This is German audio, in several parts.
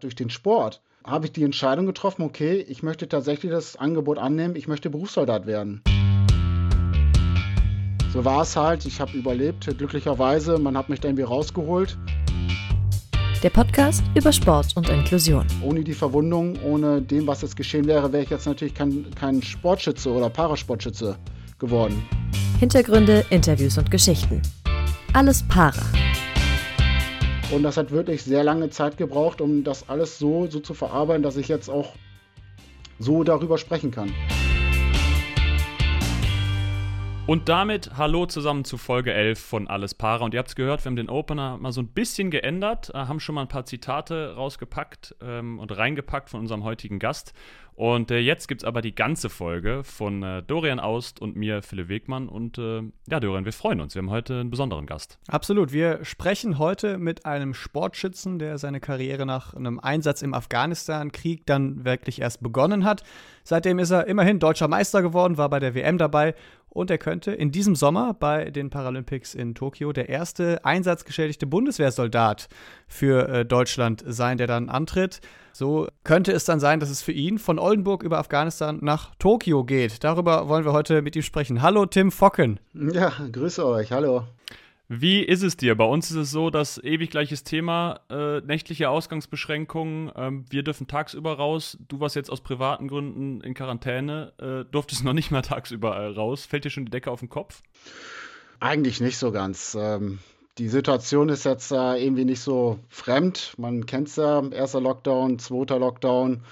Durch den Sport habe ich die Entscheidung getroffen, okay, ich möchte tatsächlich das Angebot annehmen, ich möchte Berufssoldat werden. So war es halt, ich habe überlebt, glücklicherweise, man hat mich da irgendwie rausgeholt. Der Podcast über Sport und Inklusion. Ohne die Verwundung, ohne dem, was jetzt geschehen wäre, wäre ich jetzt natürlich kein, kein Sportschütze oder Parasportschütze geworden. Hintergründe, Interviews und Geschichten. Alles Para. Und das hat wirklich sehr lange Zeit gebraucht, um das alles so, so zu verarbeiten, dass ich jetzt auch so darüber sprechen kann. Und damit hallo zusammen zu Folge 11 von Alles Para. Und ihr habt es gehört, wir haben den Opener mal so ein bisschen geändert, äh, haben schon mal ein paar Zitate rausgepackt ähm, und reingepackt von unserem heutigen Gast. Und äh, jetzt gibt es aber die ganze Folge von äh, Dorian Aust und mir, Philipp Wegmann. Und äh, ja, Dorian, wir freuen uns. Wir haben heute einen besonderen Gast. Absolut. Wir sprechen heute mit einem Sportschützen, der seine Karriere nach einem Einsatz im Afghanistan-Krieg dann wirklich erst begonnen hat. Seitdem ist er immerhin deutscher Meister geworden, war bei der WM dabei und er könnte in diesem Sommer bei den Paralympics in Tokio der erste einsatzgeschädigte Bundeswehrsoldat für äh, Deutschland sein, der dann antritt. So könnte es dann sein, dass es für ihn von Oldenburg über Afghanistan nach Tokio geht. Darüber wollen wir heute mit ihm sprechen. Hallo Tim Focken. Ja, grüße euch. Hallo. Wie ist es dir? Bei uns ist es so, dass ewig gleiches Thema, äh, nächtliche Ausgangsbeschränkungen. Ähm, wir dürfen tagsüber raus. Du warst jetzt aus privaten Gründen in Quarantäne, äh, durftest noch nicht mal tagsüber äh, raus. Fällt dir schon die Decke auf den Kopf? Eigentlich nicht so ganz. Ähm, die Situation ist jetzt äh, irgendwie nicht so fremd. Man kennt es ja, erster Lockdown, zweiter Lockdown.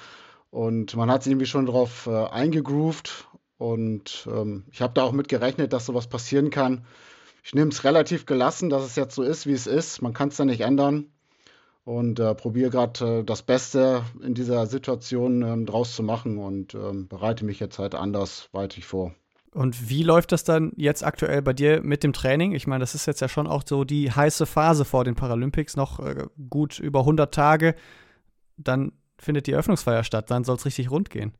Und man hat sich irgendwie schon darauf äh, eingegroovt. Und ähm, ich habe da auch mit gerechnet, dass sowas passieren kann ich nehme es relativ gelassen, dass es jetzt so ist, wie es ist. Man kann es ja nicht ändern. Und äh, probiere gerade äh, das Beste in dieser Situation ähm, draus zu machen und ähm, bereite mich jetzt halt anders weiter vor. Und wie läuft das dann jetzt aktuell bei dir mit dem Training? Ich meine, das ist jetzt ja schon auch so die heiße Phase vor den Paralympics, noch äh, gut über 100 Tage. Dann findet die Öffnungsfeier statt, dann soll es richtig rund gehen.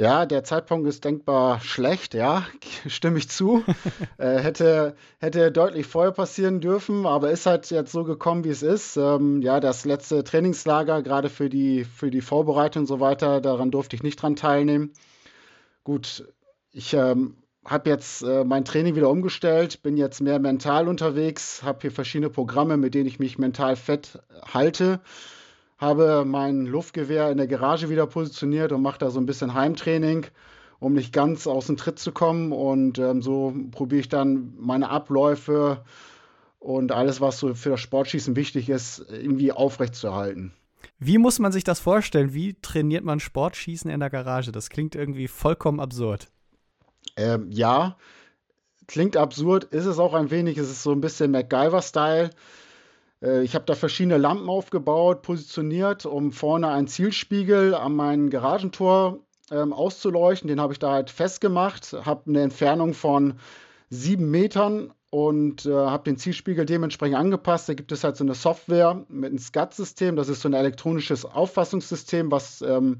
Ja, der Zeitpunkt ist denkbar schlecht, ja, stimme ich zu. äh, hätte, hätte deutlich vorher passieren dürfen, aber ist halt jetzt so gekommen, wie es ist. Ähm, ja, das letzte Trainingslager, gerade für die, für die Vorbereitung und so weiter, daran durfte ich nicht dran teilnehmen. Gut, ich ähm, habe jetzt äh, mein Training wieder umgestellt, bin jetzt mehr mental unterwegs, habe hier verschiedene Programme, mit denen ich mich mental fett halte habe mein Luftgewehr in der Garage wieder positioniert und mache da so ein bisschen Heimtraining, um nicht ganz aus dem Tritt zu kommen. Und ähm, so probiere ich dann meine Abläufe und alles, was so für das Sportschießen wichtig ist, irgendwie aufrechtzuerhalten. Wie muss man sich das vorstellen? Wie trainiert man Sportschießen in der Garage? Das klingt irgendwie vollkommen absurd. Ähm, ja, klingt absurd, ist es auch ein wenig. Es ist so ein bisschen MacGyver-Style. Äh, ich habe da verschiedene Lampen aufgebaut, positioniert, um vorne einen Zielspiegel an mein Garagentor ähm, auszuleuchten. Den habe ich da halt festgemacht, habe eine Entfernung von sieben Metern und äh, habe den Zielspiegel dementsprechend angepasst. Da gibt es halt so eine Software mit einem SCAD-System. Das ist so ein elektronisches Auffassungssystem, was ähm,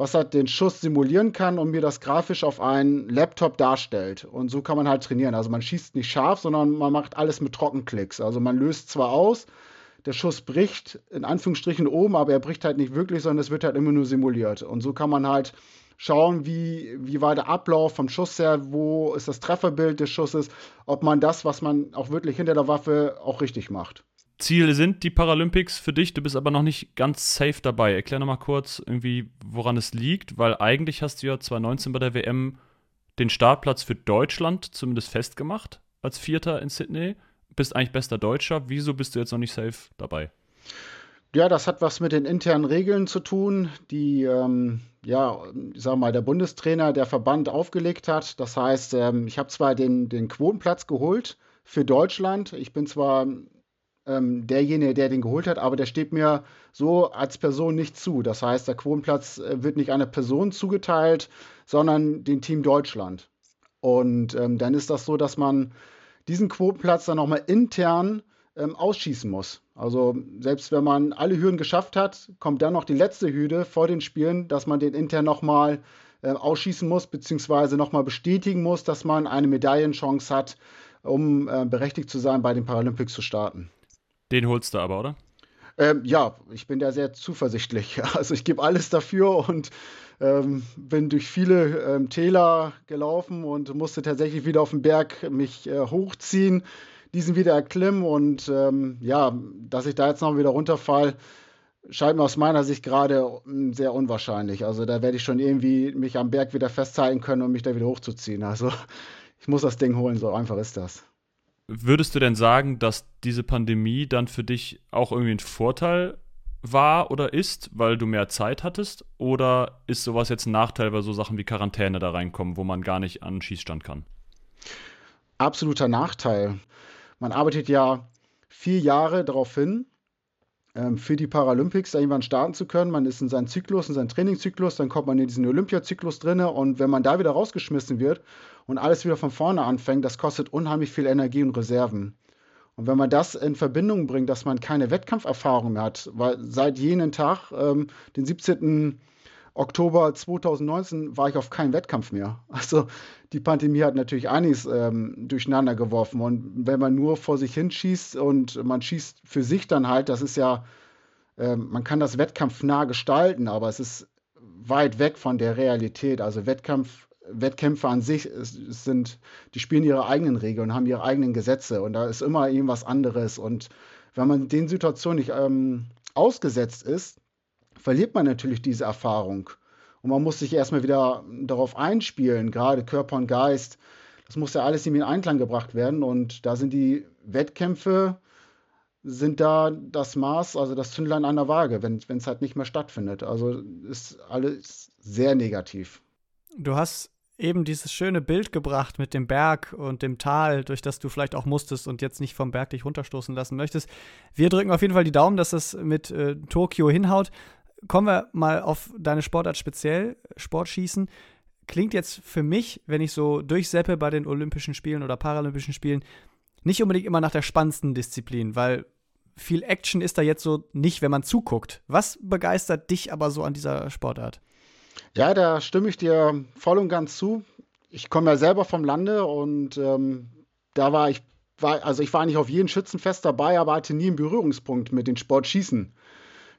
was halt den Schuss simulieren kann und mir das grafisch auf einen Laptop darstellt. Und so kann man halt trainieren. Also man schießt nicht scharf, sondern man macht alles mit Trockenklicks. Also man löst zwar aus, der Schuss bricht in Anführungsstrichen oben, aber er bricht halt nicht wirklich, sondern es wird halt immer nur simuliert. Und so kann man halt schauen, wie, wie war der Ablauf vom Schuss her, wo ist das Trefferbild des Schusses, ob man das, was man auch wirklich hinter der Waffe auch richtig macht. Ziel sind die Paralympics für dich, du bist aber noch nicht ganz safe dabei. Erklär noch mal kurz irgendwie, woran es liegt, weil eigentlich hast du ja 2019 bei der WM den Startplatz für Deutschland zumindest festgemacht als Vierter in Sydney. Bist eigentlich bester Deutscher. Wieso bist du jetzt noch nicht safe dabei? Ja, das hat was mit den internen Regeln zu tun, die, ähm, ja, ich sag mal, der Bundestrainer, der Verband aufgelegt hat. Das heißt, ähm, ich habe zwar den, den Quotenplatz geholt für Deutschland. Ich bin zwar ähm, derjenige, der den geholt hat, aber der steht mir so als Person nicht zu. Das heißt, der Quotenplatz äh, wird nicht einer Person zugeteilt, sondern dem Team Deutschland. Und ähm, dann ist das so, dass man diesen Quotenplatz dann nochmal intern ähm, ausschießen muss. Also selbst wenn man alle Hürden geschafft hat, kommt dann noch die letzte Hürde vor den Spielen, dass man den intern nochmal äh, ausschießen muss, beziehungsweise nochmal bestätigen muss, dass man eine Medaillenchance hat, um äh, berechtigt zu sein, bei den Paralympics zu starten. Den holst du aber, oder? Ähm, ja, ich bin da sehr zuversichtlich. Also ich gebe alles dafür und ähm, bin durch viele ähm, Täler gelaufen und musste tatsächlich wieder auf den Berg mich äh, hochziehen, diesen wieder erklimmen und ähm, ja, dass ich da jetzt noch wieder runterfall, scheint mir aus meiner Sicht gerade hm, sehr unwahrscheinlich. Also da werde ich schon irgendwie mich am Berg wieder festhalten können, um mich da wieder hochzuziehen. Also ich muss das Ding holen, so einfach ist das. Würdest du denn sagen, dass diese Pandemie dann für dich auch irgendwie ein Vorteil war oder ist, weil du mehr Zeit hattest? Oder ist sowas jetzt ein Nachteil, weil so Sachen wie Quarantäne da reinkommen, wo man gar nicht an den Schießstand kann? Absoluter Nachteil. Man arbeitet ja vier Jahre darauf hin, für die Paralympics irgendwann starten zu können. Man ist in seinem Zyklus, in seinem Trainingszyklus, dann kommt man in diesen Olympiazyklus drin und wenn man da wieder rausgeschmissen wird und alles wieder von vorne anfängt, das kostet unheimlich viel Energie und Reserven. Und wenn man das in Verbindung bringt, dass man keine Wettkampferfahrung mehr hat, weil seit jenem Tag, ähm, den 17. Oktober 2019, war ich auf keinen Wettkampf mehr. Also die Pandemie hat natürlich einiges ähm, durcheinander geworfen. Und wenn man nur vor sich hinschießt und man schießt für sich dann halt, das ist ja, ähm, man kann das Wettkampf nah gestalten, aber es ist weit weg von der Realität. Also Wettkampf, Wettkämpfe an sich sind, die spielen ihre eigenen Regeln und haben ihre eigenen Gesetze und da ist immer irgendwas anderes. Und wenn man den Situationen nicht ähm, ausgesetzt ist, verliert man natürlich diese Erfahrung. Und man muss sich erstmal wieder darauf einspielen, gerade Körper und Geist. Das muss ja alles in Einklang gebracht werden. Und da sind die Wettkämpfe, sind da das Maß, also das Zündlein an der Waage, wenn es halt nicht mehr stattfindet. Also ist alles sehr negativ. Du hast eben dieses schöne Bild gebracht mit dem Berg und dem Tal, durch das du vielleicht auch musstest und jetzt nicht vom Berg dich runterstoßen lassen möchtest. Wir drücken auf jeden Fall die Daumen, dass das mit äh, Tokio hinhaut kommen wir mal auf deine Sportart speziell, Sportschießen. Klingt jetzt für mich, wenn ich so durchseppe bei den Olympischen Spielen oder Paralympischen Spielen, nicht unbedingt immer nach der spannendsten Disziplin, weil viel Action ist da jetzt so nicht, wenn man zuguckt. Was begeistert dich aber so an dieser Sportart? Ja, da stimme ich dir voll und ganz zu. Ich komme ja selber vom Lande und ähm, da war ich, war, also ich war nicht auf jedem Schützenfest dabei, aber hatte nie einen Berührungspunkt mit dem Sportschießen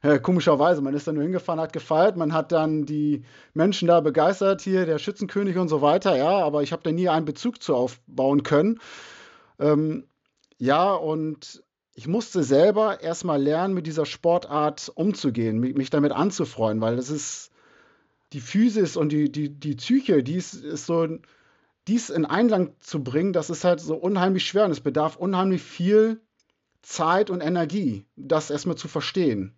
äh, komischerweise, man ist dann nur hingefahren, hat gefeiert, man hat dann die Menschen da begeistert, hier der Schützenkönig und so weiter, ja, aber ich habe da nie einen Bezug zu aufbauen können. Ähm, ja, und ich musste selber erstmal lernen, mit dieser Sportart umzugehen, mich, damit anzufreuen, weil das ist die Physis und die, die, die Psyche, die ist, ist so, dies in Einlang zu bringen, das ist halt so unheimlich schwer und es bedarf unheimlich viel Zeit und Energie, das erstmal zu verstehen.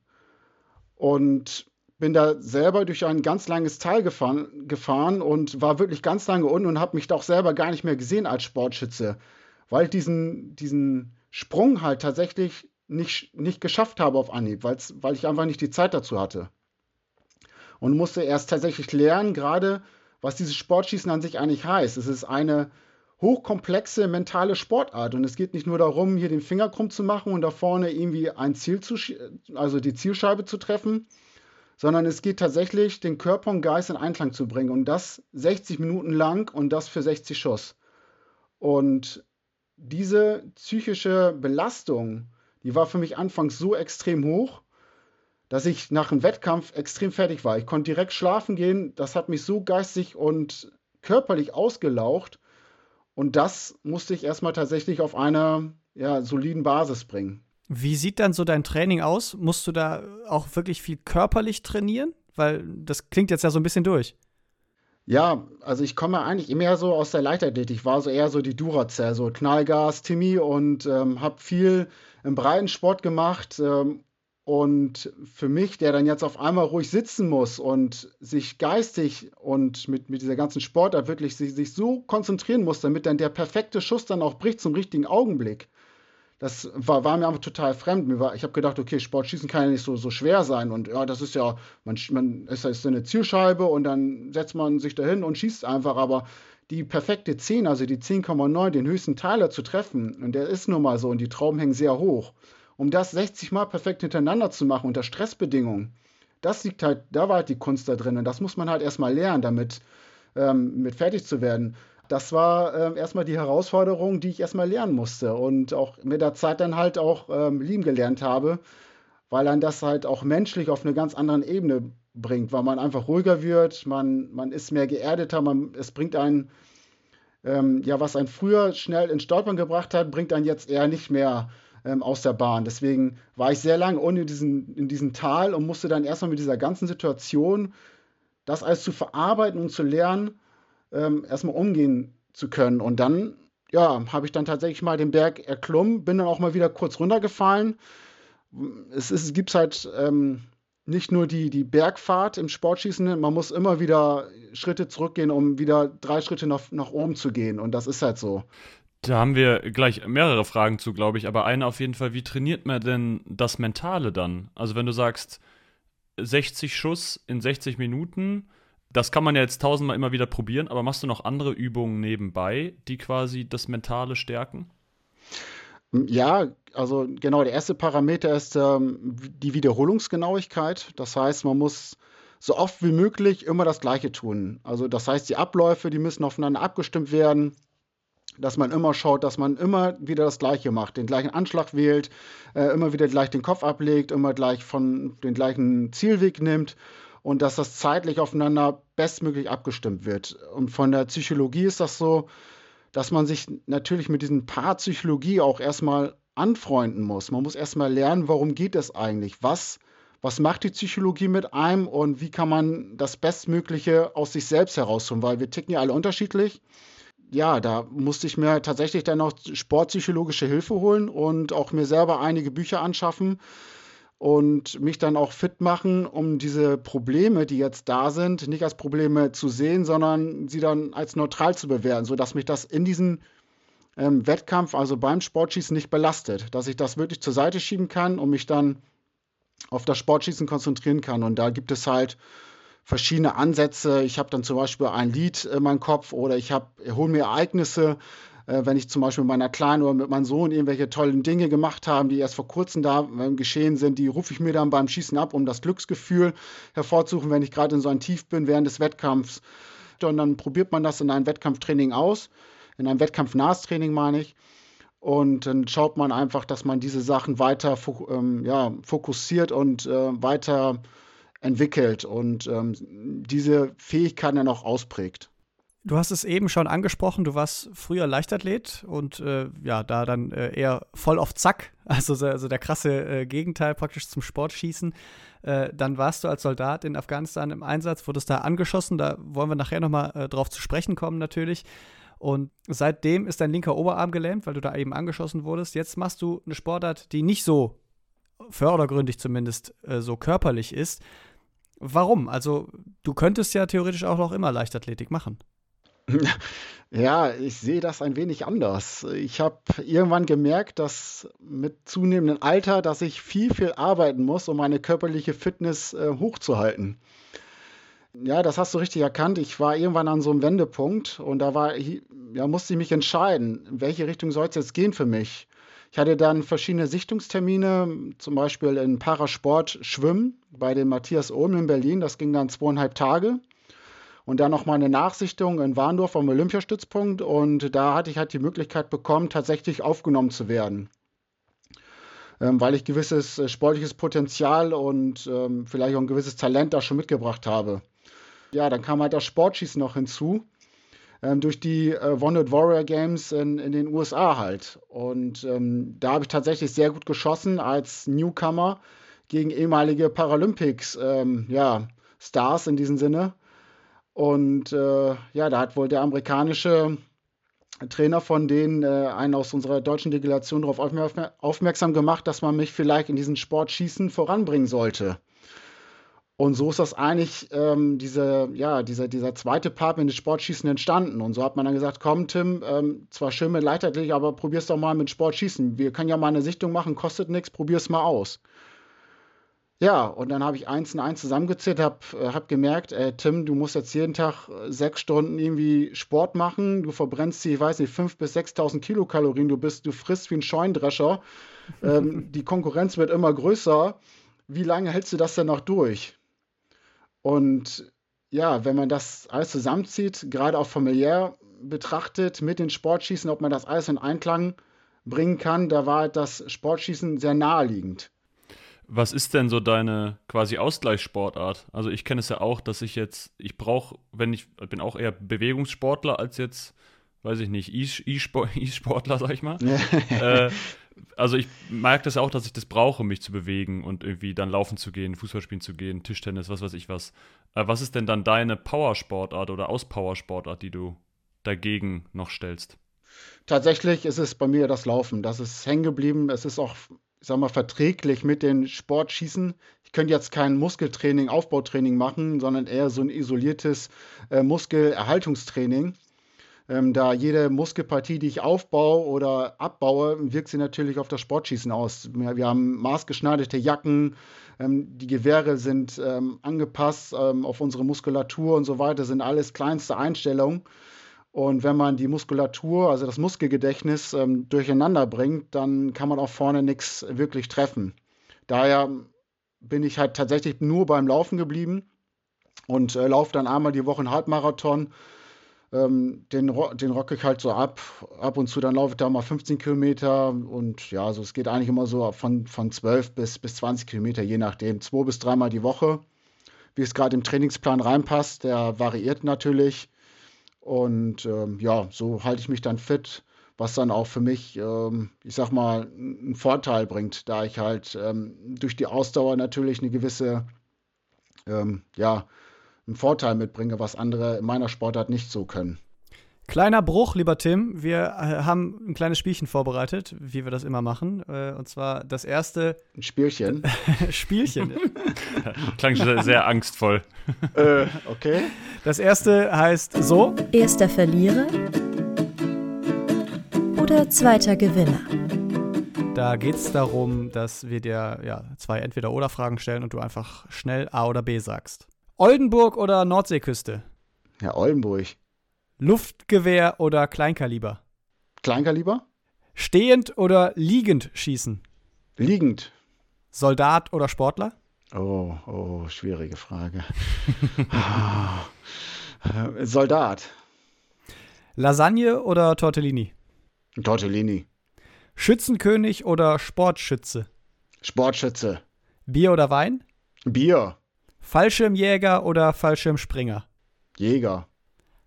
Und bin da selber durch ein ganz langes Tal gefahren, gefahren und war wirklich ganz lange unten und habe mich da auch selber gar nicht mehr gesehen als Sportschütze, weil ich diesen, diesen Sprung halt tatsächlich nicht, nicht geschafft habe auf Anhieb, weil ich einfach nicht die Zeit dazu hatte. Und musste erst tatsächlich lernen, gerade was dieses Sportschießen an sich eigentlich heißt. Es ist eine hochkomplexe mentale Sportart und es geht nicht nur darum, hier den Finger krumm zu machen und da vorne irgendwie ein Ziel zu, also die Zielscheibe zu treffen, sondern es geht tatsächlich, den Körper und Geist in Einklang zu bringen und das 60 Minuten lang und das für 60 Schuss. Und diese psychische Belastung, die war für mich anfangs so extrem hoch, dass ich nach einem Wettkampf extrem fertig war. Ich konnte direkt schlafen gehen. Das hat mich so geistig und körperlich ausgelaucht, und das musste ich erstmal tatsächlich auf einer ja, soliden Basis bringen. Wie sieht dann so dein Training aus? Musst du da auch wirklich viel körperlich trainieren? Weil das klingt jetzt ja so ein bisschen durch. Ja, also ich komme eigentlich immer so aus der Leichtathletik. Ich war so eher so die Duracell, so Knallgas, Timmy und ähm, habe viel im Breitensport gemacht ähm, und für mich, der dann jetzt auf einmal ruhig sitzen muss und sich geistig und mit, mit dieser ganzen Sportart wirklich sich, sich so konzentrieren muss, damit dann der perfekte Schuss dann auch bricht zum richtigen Augenblick. Das war, war mir einfach total fremd. Mir war, ich habe gedacht, okay, Sportschießen kann ja nicht so, so schwer sein. Und ja, das ist ja, man, man ist, ist eine Zielscheibe und dann setzt man sich dahin und schießt einfach. Aber die perfekte 10, also die 10,9, den höchsten Teiler zu treffen, und der ist nun mal so und die Trauben hängen sehr hoch um das 60 Mal perfekt hintereinander zu machen unter Stressbedingungen, das liegt halt, da war halt die Kunst da drin. Und das muss man halt erstmal lernen, damit ähm, mit fertig zu werden. Das war ähm, erstmal die Herausforderung, die ich erstmal lernen musste und auch mit der Zeit dann halt auch ähm, lieben gelernt habe, weil dann das halt auch menschlich auf eine ganz andere Ebene bringt, weil man einfach ruhiger wird, man, man ist mehr geerdeter, man, es bringt einen, ähm, ja, was einen früher schnell ins Stolpern gebracht hat, bringt einen jetzt eher nicht mehr ähm, aus der Bahn. Deswegen war ich sehr lange ohne diesen, in diesem Tal und musste dann erstmal mit dieser ganzen Situation, das alles zu verarbeiten und zu lernen, ähm, erstmal umgehen zu können. Und dann, ja, habe ich dann tatsächlich mal den Berg erklommen, bin dann auch mal wieder kurz runtergefallen, es, es gibt halt ähm, nicht nur die, die Bergfahrt im Sportschießen, man muss immer wieder Schritte zurückgehen, um wieder drei Schritte nach, nach oben zu gehen. Und das ist halt so. Da haben wir gleich mehrere Fragen zu, glaube ich. Aber eine auf jeden Fall, wie trainiert man denn das Mentale dann? Also wenn du sagst, 60 Schuss in 60 Minuten, das kann man ja jetzt tausendmal immer wieder probieren, aber machst du noch andere Übungen nebenbei, die quasi das Mentale stärken? Ja, also genau, der erste Parameter ist ähm, die Wiederholungsgenauigkeit. Das heißt, man muss so oft wie möglich immer das Gleiche tun. Also das heißt, die Abläufe, die müssen aufeinander abgestimmt werden, dass man immer schaut, dass man immer wieder das Gleiche macht, den gleichen Anschlag wählt, äh, immer wieder gleich den Kopf ablegt, immer gleich von den gleichen Zielweg nimmt und dass das zeitlich aufeinander bestmöglich abgestimmt wird. Und von der Psychologie ist das so, dass man sich natürlich mit diesem Paarpsychologie auch erstmal anfreunden muss. Man muss erstmal lernen, warum geht es eigentlich? Was, was macht die Psychologie mit einem und wie kann man das Bestmögliche aus sich selbst herausholen? Weil wir ticken ja alle unterschiedlich. Ja, da musste ich mir tatsächlich dann auch sportpsychologische Hilfe holen und auch mir selber einige Bücher anschaffen, und mich dann auch fit machen, um diese Probleme, die jetzt da sind, nicht als Probleme zu sehen, sondern sie dann als neutral zu bewerten, sodass mich das in diesem ähm, Wettkampf, also beim Sportschießen, nicht belastet, dass ich das wirklich zur Seite schieben kann und mich dann auf das Sportschießen konzentrieren kann. Und da gibt es halt verschiedene Ansätze. Ich habe dann zum Beispiel ein Lied in meinem Kopf oder ich hole mir Ereignisse, äh, wenn ich zum Beispiel mit meiner Kleinen oder mit meinem Sohn irgendwelche tollen Dinge gemacht habe, die erst vor kurzem da äh, geschehen sind, die rufe ich mir dann beim Schießen ab, um das Glücksgefühl hervorzurufen, wenn ich gerade in so einem Tief bin während des Wettkampfs. Und dann probiert man das in einem Wettkampftraining aus, in einem wettkampfnahes Training meine ich. Und dann schaut man einfach, dass man diese Sachen weiter ähm, ja, fokussiert und äh, weiter entwickelt und ähm, diese Fähigkeiten dann auch ausprägt. Du hast es eben schon angesprochen, du warst früher Leichtathlet und äh, ja, da dann äh, eher voll auf Zack, also, also der krasse äh, Gegenteil praktisch zum Sportschießen. Äh, dann warst du als Soldat in Afghanistan im Einsatz, wurdest da angeschossen, da wollen wir nachher nochmal äh, drauf zu sprechen kommen natürlich. Und seitdem ist dein linker Oberarm gelähmt, weil du da eben angeschossen wurdest. Jetzt machst du eine Sportart, die nicht so fördergründig zumindest äh, so körperlich ist. Warum? Also du könntest ja theoretisch auch noch immer Leichtathletik machen. Ja, ich sehe das ein wenig anders. Ich habe irgendwann gemerkt, dass mit zunehmendem Alter, dass ich viel, viel arbeiten muss, um meine körperliche Fitness äh, hochzuhalten. Ja, das hast du richtig erkannt. Ich war irgendwann an so einem Wendepunkt und da war, ja, musste ich mich entscheiden, in welche Richtung soll es jetzt gehen für mich. Ich hatte dann verschiedene Sichtungstermine, zum Beispiel in Parasport Schwimmen bei dem Matthias Ohm in Berlin. Das ging dann zweieinhalb Tage. Und dann nochmal eine Nachsichtung in Warndorf am Olympiastützpunkt. Und da hatte ich halt die Möglichkeit bekommen, tatsächlich aufgenommen zu werden. Ähm, weil ich gewisses äh, sportliches Potenzial und ähm, vielleicht auch ein gewisses Talent da schon mitgebracht habe. Ja, dann kam halt das Sportschießen noch hinzu. Ähm, durch die äh, Wounded Warrior Games in, in, den USA halt. Und ähm, da habe ich tatsächlich sehr gut geschossen als Newcomer gegen ehemalige Paralympics, ähm, ja, Stars in diesem Sinne. Und äh, ja, da hat wohl der amerikanische Trainer von denen äh, einen aus unserer deutschen Delegation darauf aufmerksam gemacht, dass man mich vielleicht in diesen Sportschießen voranbringen sollte. Und so ist das eigentlich ähm, diese, ja, dieser, dieser zweite Part mit dem Sportschießen entstanden. Und so hat man dann gesagt, komm Tim, ähm, zwar schön mit Leichtathletik, aber probier's doch mal mit Sportschießen. Wir können ja mal eine Sichtung machen, kostet nichts, probier's mal aus. Ja, und dann habe ich eins und eins zusammengezählt, habe äh, hab gemerkt, äh, Tim, du musst jetzt jeden Tag äh, sechs Stunden irgendwie Sport machen. Du verbrennst die, ich weiß nicht, fünf bis 6.000 Kilokalorien. Du bist, du frisst wie ein Scheundrescher. Ähm, die Konkurrenz wird immer größer. Wie lange hältst du das denn noch durch? Und ja, wenn man das alles zusammenzieht, gerade auch familiär betrachtet mit den Sportschießen, ob man das alles in Einklang bringen kann, da war das Sportschießen sehr naheliegend. Was ist denn so deine quasi Ausgleichssportart? Also ich kenne es ja auch, dass ich jetzt, ich brauche, wenn ich, bin auch eher Bewegungssportler als jetzt, weiß ich nicht, E-Sportler, sag ich mal. äh, also ich merke das auch, dass ich das brauche, mich zu bewegen und irgendwie dann laufen zu gehen, Fußball spielen zu gehen, Tischtennis, was weiß ich was. Äh, was ist denn dann deine Powersportart oder Auspowersportart, die du dagegen noch stellst? Tatsächlich ist es bei mir das Laufen. Das ist hängen geblieben. Es ist auch ich sag mal, verträglich mit den Sportschießen. Ich könnte jetzt kein Muskeltraining, Aufbautraining machen, sondern eher so ein isoliertes äh, Muskelerhaltungstraining. Ähm, da jede Muskelpartie, die ich aufbaue oder abbaue, wirkt sie natürlich auf das Sportschießen aus. Wir, haben maßgeschneiderte Jacken, ähm, die Gewehre sind ähm, angepasst ähm, auf unsere Muskulatur und so weiter, sind alles kleinste Einstellungen. Und wenn man die Muskulatur, also das Muskelgedächtnis ähm, durcheinander bringt, dann kann man auch vorne nichts wirklich treffen. Daher bin ich halt tatsächlich nur beim Laufen geblieben und äh, laufe dann einmal die Woche einen Halbmarathon. Ähm, den, den rocke ich halt so ab. Ab und zu dann laufe ich da mal 15 Kilometer und ja, also es geht eigentlich immer so von, von 12 bis, bis 20 Kilometer, je nachdem. Zwei bis dreimal die Woche. Wie es gerade im Trainingsplan reinpasst, der variiert natürlich. Und ähm, ja, so halte ich mich dann fit, was dann auch für mich, ähm, ich sag mal, einen Vorteil bringt, da ich halt ähm, durch die Ausdauer natürlich eine gewisse, ähm, ja, einen Vorteil mitbringe, was andere in meiner Sportart nicht so können. Kleiner Bruch, lieber Tim. Wir äh, haben ein kleines Spielchen vorbereitet, wie wir das immer machen. Äh, und zwar das erste. Ein Spielchen. Spielchen. Klang schon sehr angstvoll. äh, okay. Das erste heißt so: Erster Verlierer oder zweiter Gewinner. Da geht es darum, dass wir dir ja, zwei Entweder-Oder-Fragen stellen und du einfach schnell A oder B sagst. Oldenburg oder Nordseeküste? Ja, Oldenburg. Luftgewehr oder Kleinkaliber? Kleinkaliber? Stehend oder liegend schießen? Liegend. Soldat oder Sportler? Oh, oh, schwierige Frage. Soldat. Lasagne oder Tortellini? Tortellini. Schützenkönig oder Sportschütze? Sportschütze. Bier oder Wein? Bier. Fallschirmjäger oder Fallschirmspringer? Jäger.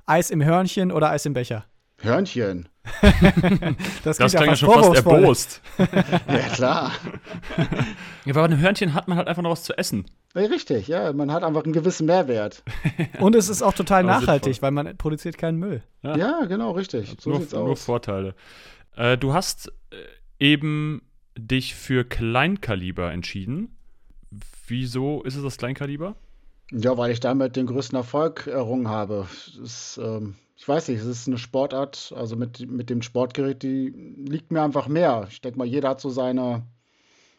Eis im Hörnchen oder Eis im Becher? Hörnchen. das, das klingt ja schon fast erbost. ja, klar. Ja, aber einem Hörnchen hat man halt einfach noch was zu essen. Ja, richtig, ja. Man hat einfach einen gewissen Mehrwert. Und es ist auch total nachhaltig, weil man produziert keinen Müll. Ja, ja genau, richtig. So nur, sieht's aus. Nur Vorteile. Äh, du hast äh, eben dich für Kleinkaliber entschieden. Wieso ist es das Kleinkaliber? Ja, weil ich damit den größten Erfolg errungen habe. Ist, ähm, ich weiß nicht, es ist eine Sportart, also mit, mit dem Sportgerät, die liegt mir einfach mehr. Ich denke mal, jeder hat so seine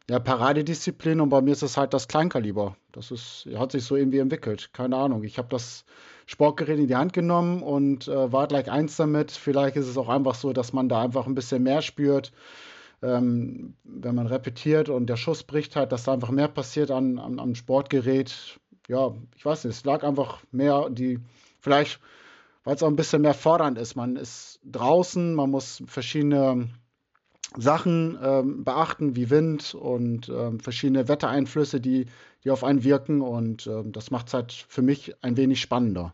ja, Paradedisziplin und bei mir ist es halt das Kleinkaliber. Das ist, hat sich so irgendwie entwickelt. Keine Ahnung. Ich habe das Sportgerät in die Hand genommen und äh, war gleich eins damit. Vielleicht ist es auch einfach so, dass man da einfach ein bisschen mehr spürt. Ähm, wenn man repetiert und der Schuss bricht halt, dass da einfach mehr passiert an, an, am Sportgerät ja, ich weiß nicht, es lag einfach mehr die, vielleicht, weil es auch ein bisschen mehr fordernd ist. Man ist draußen, man muss verschiedene Sachen ähm, beachten, wie Wind und ähm, verschiedene Wettereinflüsse, die, die auf einen wirken. Und ähm, das macht es halt für mich ein wenig spannender.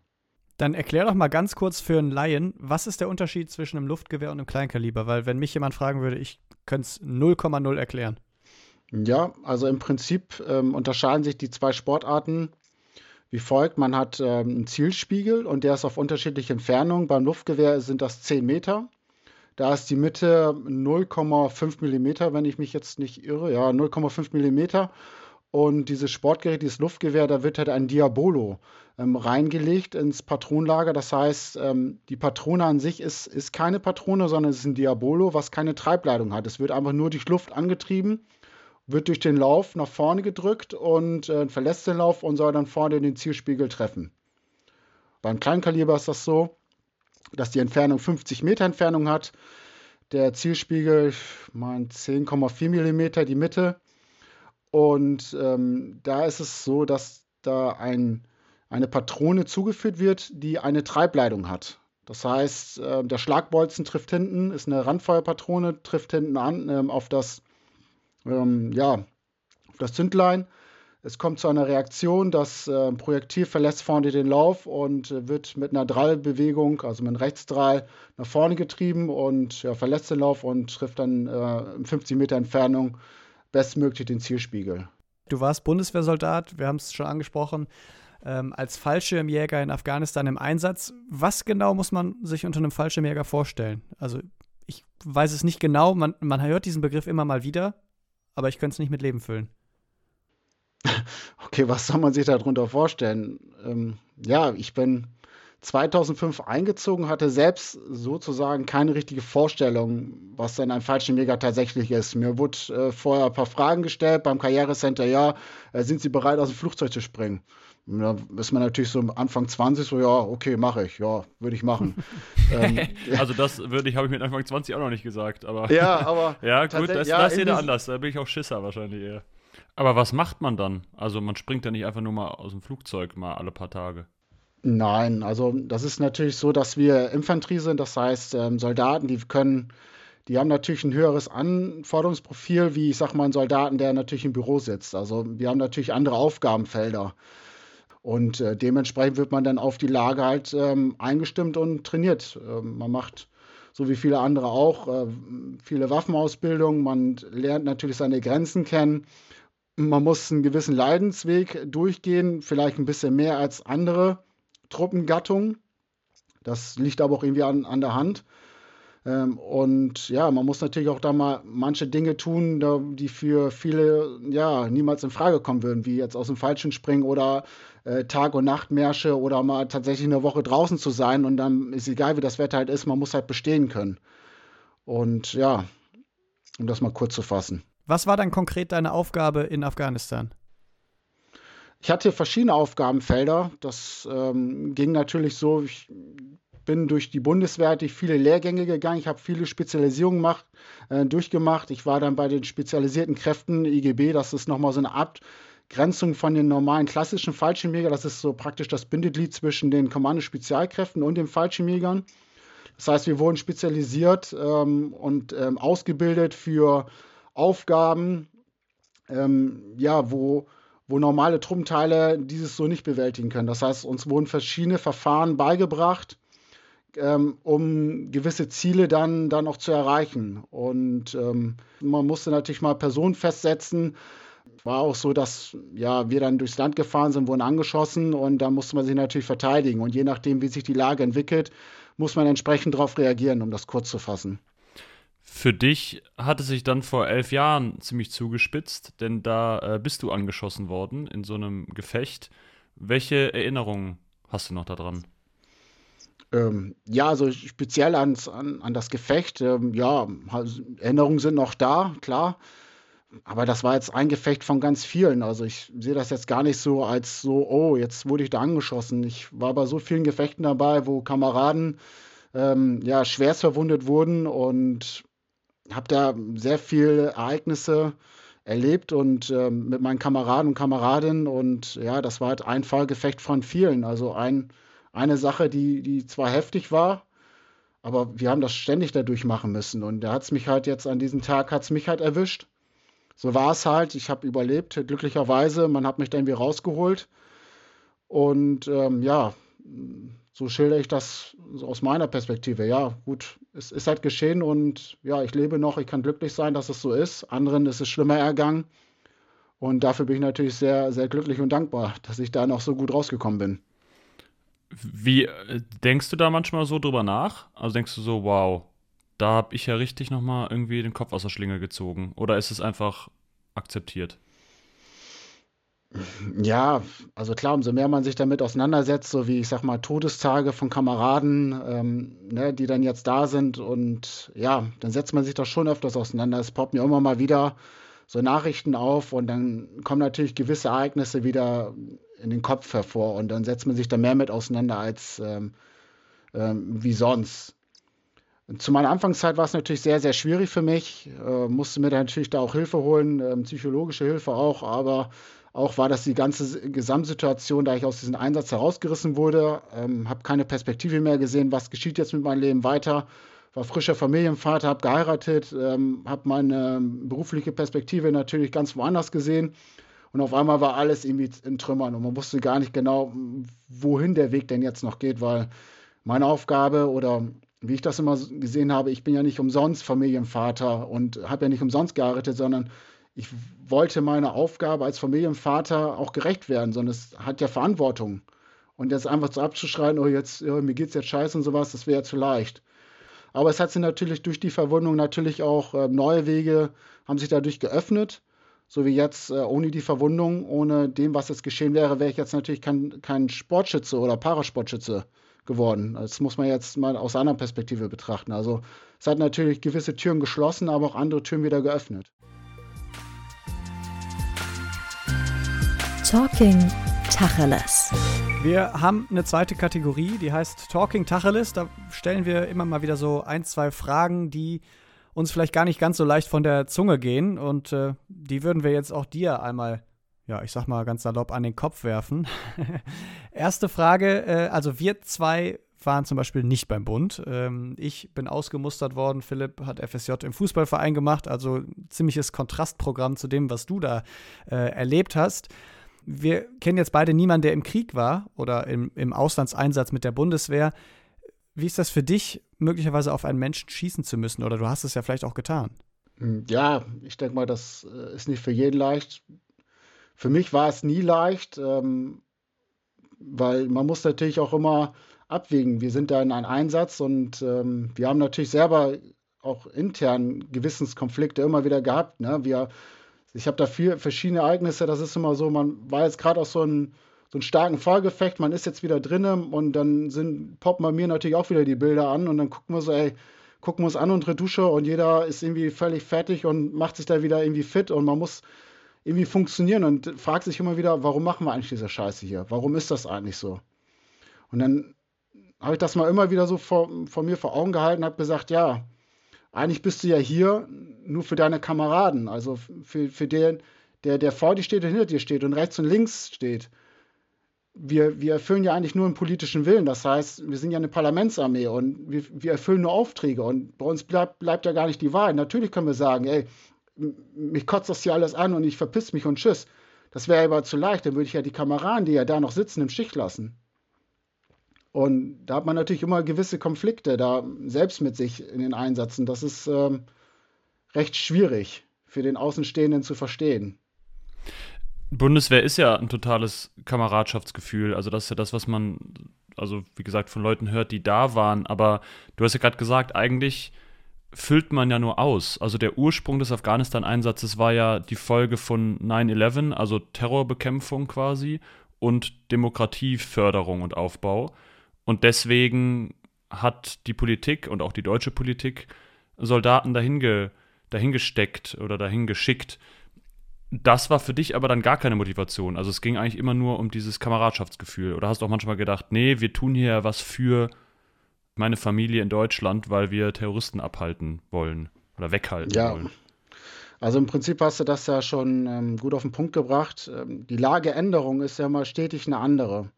Dann erklär doch mal ganz kurz für einen Laien, was ist der Unterschied zwischen einem Luftgewehr und einem Kleinkaliber? Weil, wenn mich jemand fragen würde, ich könnte es 0,0 erklären. Ja, also im Prinzip ähm, unterscheiden sich die zwei Sportarten wie folgt. Man hat ähm, einen Zielspiegel und der ist auf unterschiedliche Entfernungen. Beim Luftgewehr sind das 10 Meter. Da ist die Mitte 0,5 Millimeter, wenn ich mich jetzt nicht irre. Ja, 0,5 Millimeter. Und dieses Sportgerät, dieses Luftgewehr, da wird halt ein Diabolo ähm, reingelegt ins Patronenlager. Das heißt, ähm, die Patrone an sich ist, ist keine Patrone, sondern es ist ein Diabolo, was keine Treibleitung hat. Es wird einfach nur durch Luft angetrieben wird durch den Lauf nach vorne gedrückt und äh, verlässt den Lauf und soll dann vorne den Zielspiegel treffen. Beim Kleinkaliber ist das so, dass die Entfernung 50 Meter Entfernung hat. Der Zielspiegel, mein 10,4 Millimeter die Mitte. Und ähm, da ist es so, dass da ein, eine Patrone zugeführt wird, die eine Treibleitung hat. Das heißt, äh, der Schlagbolzen trifft hinten, ist eine Randfeuerpatrone, trifft hinten an äh, auf das ähm, ja, auf das Zündlein. Es kommt zu einer Reaktion, das äh, Projektil verlässt vorne den Lauf und äh, wird mit einer Drallbewegung, also mit einem Rechtsdrall, nach vorne getrieben und ja, verlässt den Lauf und trifft dann äh, in 50 Meter Entfernung bestmöglich den Zielspiegel. Du warst Bundeswehrsoldat, wir haben es schon angesprochen, ähm, als Fallschirmjäger in Afghanistan im Einsatz. Was genau muss man sich unter einem Fallschirmjäger vorstellen? Also ich weiß es nicht genau, man, man hört diesen Begriff immer mal wieder, aber ich könnte es nicht mit Leben füllen. Okay, was soll man sich darunter vorstellen? Ähm, ja, ich bin 2005 eingezogen, hatte selbst sozusagen keine richtige Vorstellung, was denn ein Fallschirmjäger tatsächlich ist. Mir wurde äh, vorher ein paar Fragen gestellt beim Karrierecenter, ja, äh, sind Sie bereit, aus dem Flugzeug zu springen? Da ist man natürlich so Anfang 20 so, ja, okay, mache ich, ja, würde ich machen. ähm, also das würde ich, habe ich mit Anfang 20 auch noch nicht gesagt, aber. Ja, aber. ja, gut, das, ja, das ist jeder anders, da bin ich auch Schisser wahrscheinlich eher. Aber was macht man dann? Also man springt ja nicht einfach nur mal aus dem Flugzeug mal alle paar Tage. Nein, also das ist natürlich so, dass wir Infanterie sind, das heißt ähm, Soldaten, die können, die haben natürlich ein höheres Anforderungsprofil, wie ich sag mal ein Soldaten, der natürlich im Büro sitzt. Also wir haben natürlich andere Aufgabenfelder. Und äh, dementsprechend wird man dann auf die Lage halt ähm, eingestimmt und trainiert. Ähm, man macht, so wie viele andere auch, äh, viele Waffenausbildungen. Man lernt natürlich seine Grenzen kennen. Man muss einen gewissen Leidensweg durchgehen, vielleicht ein bisschen mehr als andere Truppengattungen. Das liegt aber auch irgendwie an, an der Hand. Ähm, und ja, man muss natürlich auch da mal manche Dinge tun, da, die für viele ja niemals in Frage kommen würden, wie jetzt aus dem Falschen springen oder äh, Tag- und Nachtmärsche oder mal tatsächlich eine Woche draußen zu sein und dann ist egal, wie das Wetter halt ist, man muss halt bestehen können. Und ja, um das mal kurz zu fassen. Was war dann konkret deine Aufgabe in Afghanistan? Ich hatte verschiedene Aufgabenfelder. Das ähm, ging natürlich so, ich bin durch die Bundeswehr durch viele Lehrgänge gegangen. Ich habe viele Spezialisierungen gemacht, äh, durchgemacht. Ich war dann bei den spezialisierten Kräften IGB. Das ist nochmal so eine Abgrenzung von den normalen klassischen Fallschirmjägern. Das ist so praktisch das Bindeglied zwischen den Kommando-Spezialkräften und den Fallschirmjägern. Das heißt, wir wurden spezialisiert ähm, und ähm, ausgebildet für Aufgaben, ähm, ja, wo wo normale Truppenteile dieses so nicht bewältigen können. Das heißt, uns wurden verschiedene Verfahren beigebracht, ähm, um gewisse Ziele dann, dann auch zu erreichen. Und ähm, man musste natürlich mal Personen festsetzen. War auch so, dass ja, wir dann durchs Land gefahren sind, wurden angeschossen und da musste man sich natürlich verteidigen. Und je nachdem, wie sich die Lage entwickelt, muss man entsprechend darauf reagieren, um das kurz zu fassen. Für dich hat es sich dann vor elf Jahren ziemlich zugespitzt, denn da äh, bist du angeschossen worden in so einem Gefecht. Welche Erinnerungen hast du noch daran? Ähm, ja, also speziell ans, an, an das Gefecht, ähm, ja, Erinnerungen sind noch da, klar. Aber das war jetzt ein Gefecht von ganz vielen. Also ich sehe das jetzt gar nicht so als so, oh, jetzt wurde ich da angeschossen. Ich war bei so vielen Gefechten dabei, wo Kameraden ähm, ja schwerst verwundet wurden und habe da sehr viele Ereignisse erlebt und ähm, mit meinen Kameraden und Kameradinnen und ja, das war halt ein Fallgefecht von vielen. Also ein eine Sache, die, die zwar heftig war, aber wir haben das ständig dadurch machen müssen. Und da hat es mich halt jetzt an diesem Tag, hat es mich halt erwischt. So war es halt. Ich habe überlebt, glücklicherweise. Man hat mich dann wieder rausgeholt. Und ähm, ja, so schildere ich das aus meiner Perspektive. Ja, gut, es ist halt geschehen und ja, ich lebe noch. Ich kann glücklich sein, dass es so ist. Anderen ist es schlimmer ergangen. Und dafür bin ich natürlich sehr, sehr glücklich und dankbar, dass ich da noch so gut rausgekommen bin. Wie äh, denkst du da manchmal so drüber nach? Also denkst du so, wow, da habe ich ja richtig nochmal irgendwie den Kopf aus der Schlinge gezogen? Oder ist es einfach akzeptiert? Ja, also klar, umso mehr man sich damit auseinandersetzt, so wie ich sag mal Todestage von Kameraden, ähm, ne, die dann jetzt da sind und ja, dann setzt man sich da schon öfters auseinander. Es poppt mir immer mal wieder so Nachrichten auf und dann kommen natürlich gewisse Ereignisse wieder in den Kopf hervor und dann setzt man sich da mehr mit auseinander als ähm, ähm, wie sonst. Zu meiner Anfangszeit war es natürlich sehr, sehr schwierig für mich. Äh, musste mir da natürlich da auch Hilfe holen, äh, psychologische Hilfe auch, aber auch war das die ganze Gesamtsituation, da ich aus diesem Einsatz herausgerissen wurde, ähm, habe keine Perspektive mehr gesehen, was geschieht jetzt mit meinem Leben weiter. War frischer Familienvater, habe geheiratet, ähm, habe meine berufliche Perspektive natürlich ganz woanders gesehen. Und auf einmal war alles irgendwie in Trümmern und man wusste gar nicht genau, wohin der Weg denn jetzt noch geht, weil meine Aufgabe oder wie ich das immer gesehen habe, ich bin ja nicht umsonst Familienvater und habe ja nicht umsonst geheiratet, sondern ich wollte meiner Aufgabe als Familienvater auch gerecht werden, sondern es hat ja Verantwortung. Und jetzt einfach so abzuschreien, oh, jetzt, oh, mir geht's jetzt scheiße und sowas, das wäre ja zu leicht. Aber es hat sich natürlich durch die Verwundung natürlich auch äh, neue Wege haben sich dadurch geöffnet. So wie jetzt äh, ohne die Verwundung, ohne dem, was jetzt geschehen wäre, wäre ich jetzt natürlich kein, kein Sportschütze oder Parasportschütze geworden. Das muss man jetzt mal aus einer Perspektive betrachten. Also es hat natürlich gewisse Türen geschlossen, aber auch andere Türen wieder geöffnet. Talking Tacheles. Wir haben eine zweite Kategorie, die heißt Talking Tacheles. Da stellen wir immer mal wieder so ein, zwei Fragen, die uns vielleicht gar nicht ganz so leicht von der Zunge gehen. Und äh, die würden wir jetzt auch dir einmal, ja, ich sag mal ganz salopp, an den Kopf werfen. Erste Frage: äh, Also, wir zwei waren zum Beispiel nicht beim Bund. Ähm, ich bin ausgemustert worden. Philipp hat FSJ im Fußballverein gemacht, also ziemliches Kontrastprogramm zu dem, was du da äh, erlebt hast wir kennen jetzt beide niemanden, der im Krieg war oder im, im Auslandseinsatz mit der Bundeswehr. Wie ist das für dich, möglicherweise auf einen Menschen schießen zu müssen? Oder du hast es ja vielleicht auch getan. Hm, ja, ich denke mal, das äh, ist nicht für jeden leicht. Für mich war es nie leicht, ähm, weil man muss natürlich auch immer abwägen. Wir sind da in einem Einsatz und ähm, wir haben natürlich selber auch intern Gewissenskonflikte immer wieder gehabt. Ne? Wir ich habe da viel, verschiedene Ereignisse. Das ist immer so, man war jetzt gerade aus so einem so einen starken Fallgefecht, man ist jetzt wieder drinnen und dann sind, poppen bei mir natürlich auch wieder die Bilder an und dann gucken wir so, ey, gucken wir uns an unter Dusche und jeder ist irgendwie völlig fertig und macht sich da wieder irgendwie fit und man muss irgendwie funktionieren und fragt sich immer wieder, warum machen wir eigentlich diese Scheiße hier? Warum ist das eigentlich so? Und dann habe ich das mal immer wieder so vor, vor mir vor Augen gehalten und habe gesagt, ja, eigentlich bist du ja hier nur für deine Kameraden, also für, für den, der, der vor dir steht und hinter dir steht und rechts und links steht. Wir, wir erfüllen ja eigentlich nur einen politischen Willen. Das heißt, wir sind ja eine Parlamentsarmee und wir, wir erfüllen nur Aufträge und bei uns bleibt, bleibt ja gar nicht die Wahl. Natürlich können wir sagen, ey, mich kotzt das hier alles an und ich verpiss mich und tschüss. Das wäre aber zu leicht, dann würde ich ja die Kameraden, die ja da noch sitzen, im Stich lassen. Und da hat man natürlich immer gewisse Konflikte da selbst mit sich in den Einsätzen. Das ist ähm, recht schwierig für den Außenstehenden zu verstehen. Bundeswehr ist ja ein totales Kameradschaftsgefühl. Also das ist ja das, was man, also wie gesagt, von Leuten hört, die da waren. Aber du hast ja gerade gesagt, eigentlich füllt man ja nur aus. Also der Ursprung des Afghanistan-Einsatzes war ja die Folge von 9-11, also Terrorbekämpfung quasi und Demokratieförderung und Aufbau. Und deswegen hat die Politik und auch die deutsche Politik Soldaten dahin, dahingesteckt oder dahin geschickt. Das war für dich aber dann gar keine Motivation. Also es ging eigentlich immer nur um dieses Kameradschaftsgefühl. Oder hast du auch manchmal gedacht, nee, wir tun hier was für meine Familie in Deutschland, weil wir Terroristen abhalten wollen oder weghalten ja. wollen? Also im Prinzip hast du das ja schon ähm, gut auf den Punkt gebracht. Ähm, die Lageänderung ist ja mal stetig eine andere.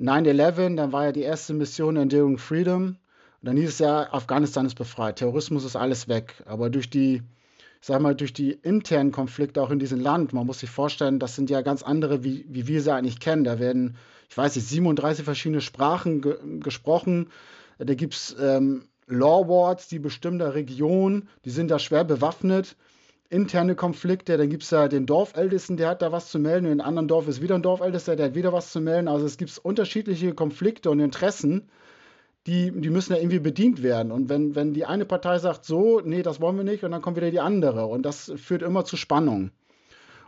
9-11, dann war ja die erste Mission Enduring Freedom. Und dann hieß es ja, Afghanistan ist befreit, Terrorismus ist alles weg. Aber durch die, sag mal, durch die internen Konflikte auch in diesem Land, man muss sich vorstellen, das sind ja ganz andere, wie, wie wir sie eigentlich kennen. Da werden, ich weiß nicht, 37 verschiedene Sprachen ge gesprochen. Da gibt es ähm, Law Wards, die bestimmter Region, die sind da schwer bewaffnet interne Konflikte. Dann gibt es ja den Dorfältesten, der hat da was zu melden. Und in einem anderen Dorf ist wieder ein Dorfältester, der hat wieder was zu melden. Also es gibt unterschiedliche Konflikte und Interessen, die, die müssen ja irgendwie bedient werden. Und wenn, wenn die eine Partei sagt, so, nee, das wollen wir nicht, und dann kommt wieder die andere. Und das führt immer zu Spannung.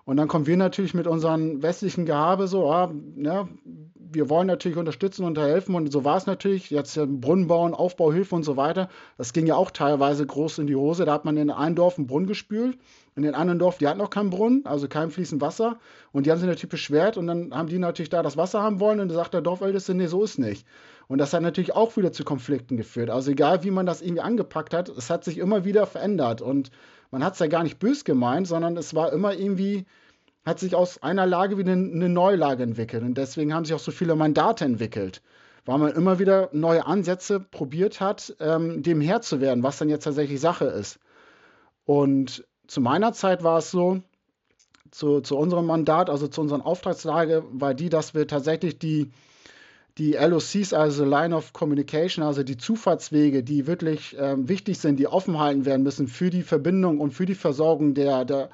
Und dann kommen wir natürlich mit unserem westlichen Gehabe so, ah, ja, wir wollen natürlich unterstützen und helfen. Und so war es natürlich. Jetzt Brunnen bauen, Aufbauhilfe und so weiter. Das ging ja auch teilweise groß in die Hose. Da hat man in einem Dorf einen Brunnen gespült. In den anderen Dorf, die hatten noch keinen Brunnen, also kein fließend Wasser. Und die haben sich natürlich beschwert. Und dann haben die natürlich da das Wasser haben wollen. Und da sagt der Dorfälteste, nee, so ist nicht. Und das hat natürlich auch wieder zu Konflikten geführt. Also egal, wie man das irgendwie angepackt hat, es hat sich immer wieder verändert. Und man hat es ja gar nicht bös gemeint, sondern es war immer irgendwie, hat sich aus einer Lage wieder eine, eine neue Lage entwickelt. Und deswegen haben sich auch so viele Mandate entwickelt. weil man immer wieder neue Ansätze probiert hat, ähm, dem Herr zu werden, was dann jetzt tatsächlich Sache ist. Und zu meiner Zeit war es so, zu, zu unserem Mandat, also zu unserer Auftragslage, war die, dass wir tatsächlich die, die LOCs, also Line of Communication, also die Zufahrtswege, die wirklich ähm, wichtig sind, die offen halten werden müssen für die Verbindung und für die Versorgung der, der,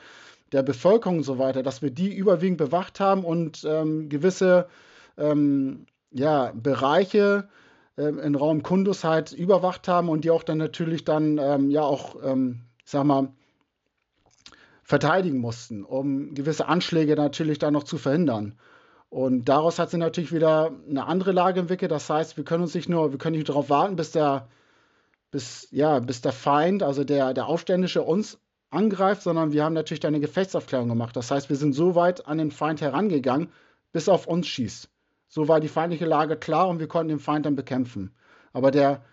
der Bevölkerung und so weiter, dass wir die überwiegend bewacht haben und ähm, gewisse ähm, ja, Bereiche ähm, in Raum Kundus halt überwacht haben und die auch dann natürlich dann ähm, ja auch, ähm, ich sag mal, verteidigen mussten, um gewisse Anschläge natürlich dann noch zu verhindern. Und daraus hat sich natürlich wieder eine andere Lage entwickelt. Das heißt, wir können uns nicht nur, wir können nicht darauf warten, bis der, bis, ja, bis der Feind, also der, der Aufständische uns angreift, sondern wir haben natürlich eine Gefechtsaufklärung gemacht. Das heißt, wir sind so weit an den Feind herangegangen, bis er auf uns schießt. So war die feindliche Lage klar und wir konnten den Feind dann bekämpfen. Aber der,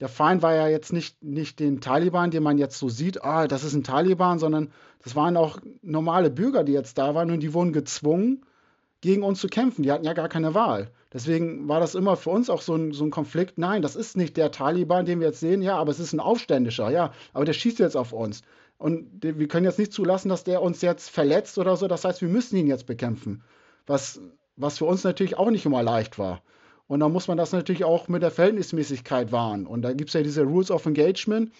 der Feind war ja jetzt nicht, nicht den Taliban, den man jetzt so sieht, ah, das ist ein Taliban, sondern das waren auch normale Bürger, die jetzt da waren und die wurden gezwungen, gegen uns zu kämpfen. Die hatten ja gar keine Wahl. Deswegen war das immer für uns auch so ein, so ein Konflikt. Nein, das ist nicht der Taliban, den wir jetzt sehen. Ja, aber es ist ein Aufständischer. Ja, aber der schießt jetzt auf uns. Und wir können jetzt nicht zulassen, dass der uns jetzt verletzt oder so. Das heißt, wir müssen ihn jetzt bekämpfen. Was, was für uns natürlich auch nicht immer leicht war. Und da muss man das natürlich auch mit der Verhältnismäßigkeit wahren. Und da gibt es ja diese Rules of Engagement.